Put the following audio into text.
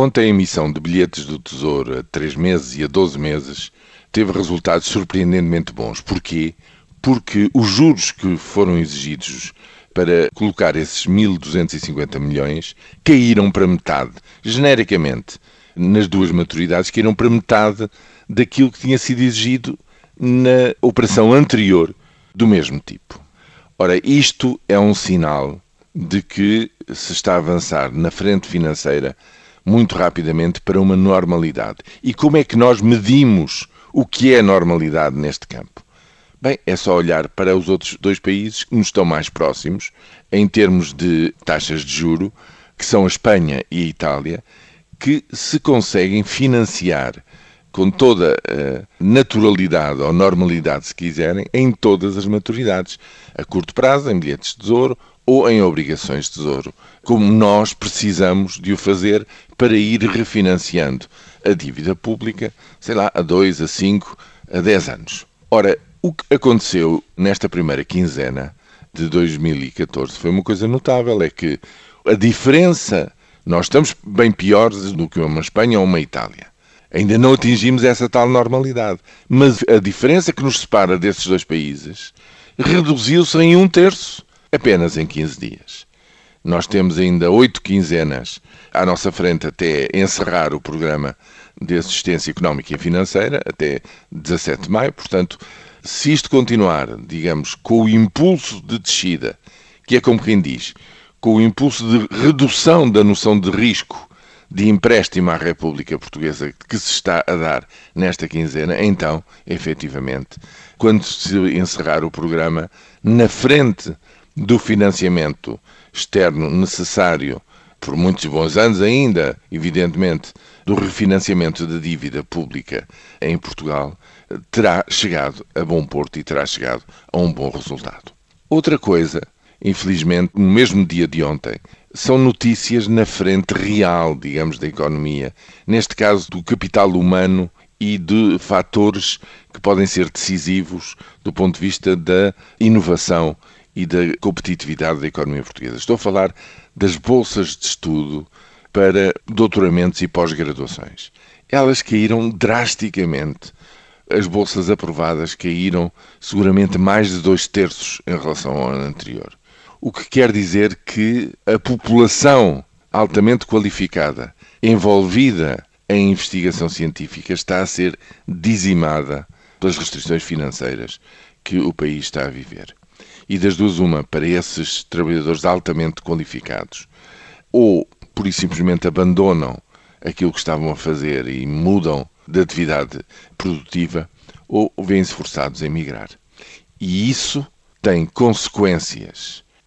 Ontem a emissão de bilhetes do Tesouro a 3 meses e a 12 meses teve resultados surpreendentemente bons. Porquê? Porque os juros que foram exigidos para colocar esses 1.250 milhões caíram para metade, genericamente, nas duas maturidades, caíram para metade daquilo que tinha sido exigido na operação anterior do mesmo tipo. Ora, isto é um sinal de que se está a avançar na frente financeira muito rapidamente para uma normalidade. E como é que nós medimos o que é normalidade neste campo? Bem, é só olhar para os outros dois países que nos estão mais próximos em termos de taxas de juro, que são a Espanha e a Itália, que se conseguem financiar com toda a naturalidade ou normalidade, se quiserem, em todas as maturidades, a curto prazo, em bilhetes de tesouro ou em obrigações de tesouro, como nós precisamos de o fazer para ir refinanciando a dívida pública, sei lá, a 2, a 5, a 10 anos. Ora, o que aconteceu nesta primeira quinzena de 2014 foi uma coisa notável, é que a diferença, nós estamos bem piores do que uma Espanha ou uma Itália. Ainda não atingimos essa tal normalidade. Mas a diferença que nos separa desses dois países reduziu-se em um terço, apenas em 15 dias. Nós temos ainda oito quinzenas à nossa frente até encerrar o programa de assistência económica e financeira, até 17 de maio. Portanto, se isto continuar, digamos, com o impulso de descida, que é como quem diz, com o impulso de redução da noção de risco de empréstimo à República Portuguesa que se está a dar nesta quinzena, então, efetivamente, quando se encerrar o programa, na frente do financiamento externo necessário por muitos bons anos ainda, evidentemente, do refinanciamento da dívida pública em Portugal, terá chegado a bom porto e terá chegado a um bom resultado. Outra coisa, infelizmente, no mesmo dia de ontem, são notícias na frente real, digamos, da economia, neste caso do capital humano e de fatores que podem ser decisivos do ponto de vista da inovação e da competitividade da economia portuguesa. Estou a falar das bolsas de estudo para doutoramentos e pós-graduações. Elas caíram drasticamente. As bolsas aprovadas caíram seguramente mais de dois terços em relação ao ano anterior. O que quer dizer que a população altamente qualificada envolvida em investigação científica está a ser dizimada pelas restrições financeiras que o país está a viver. E das duas, uma, para esses trabalhadores altamente qualificados, ou por e simplesmente abandonam aquilo que estavam a fazer e mudam de atividade produtiva, ou vêm-se forçados a emigrar. E isso tem consequências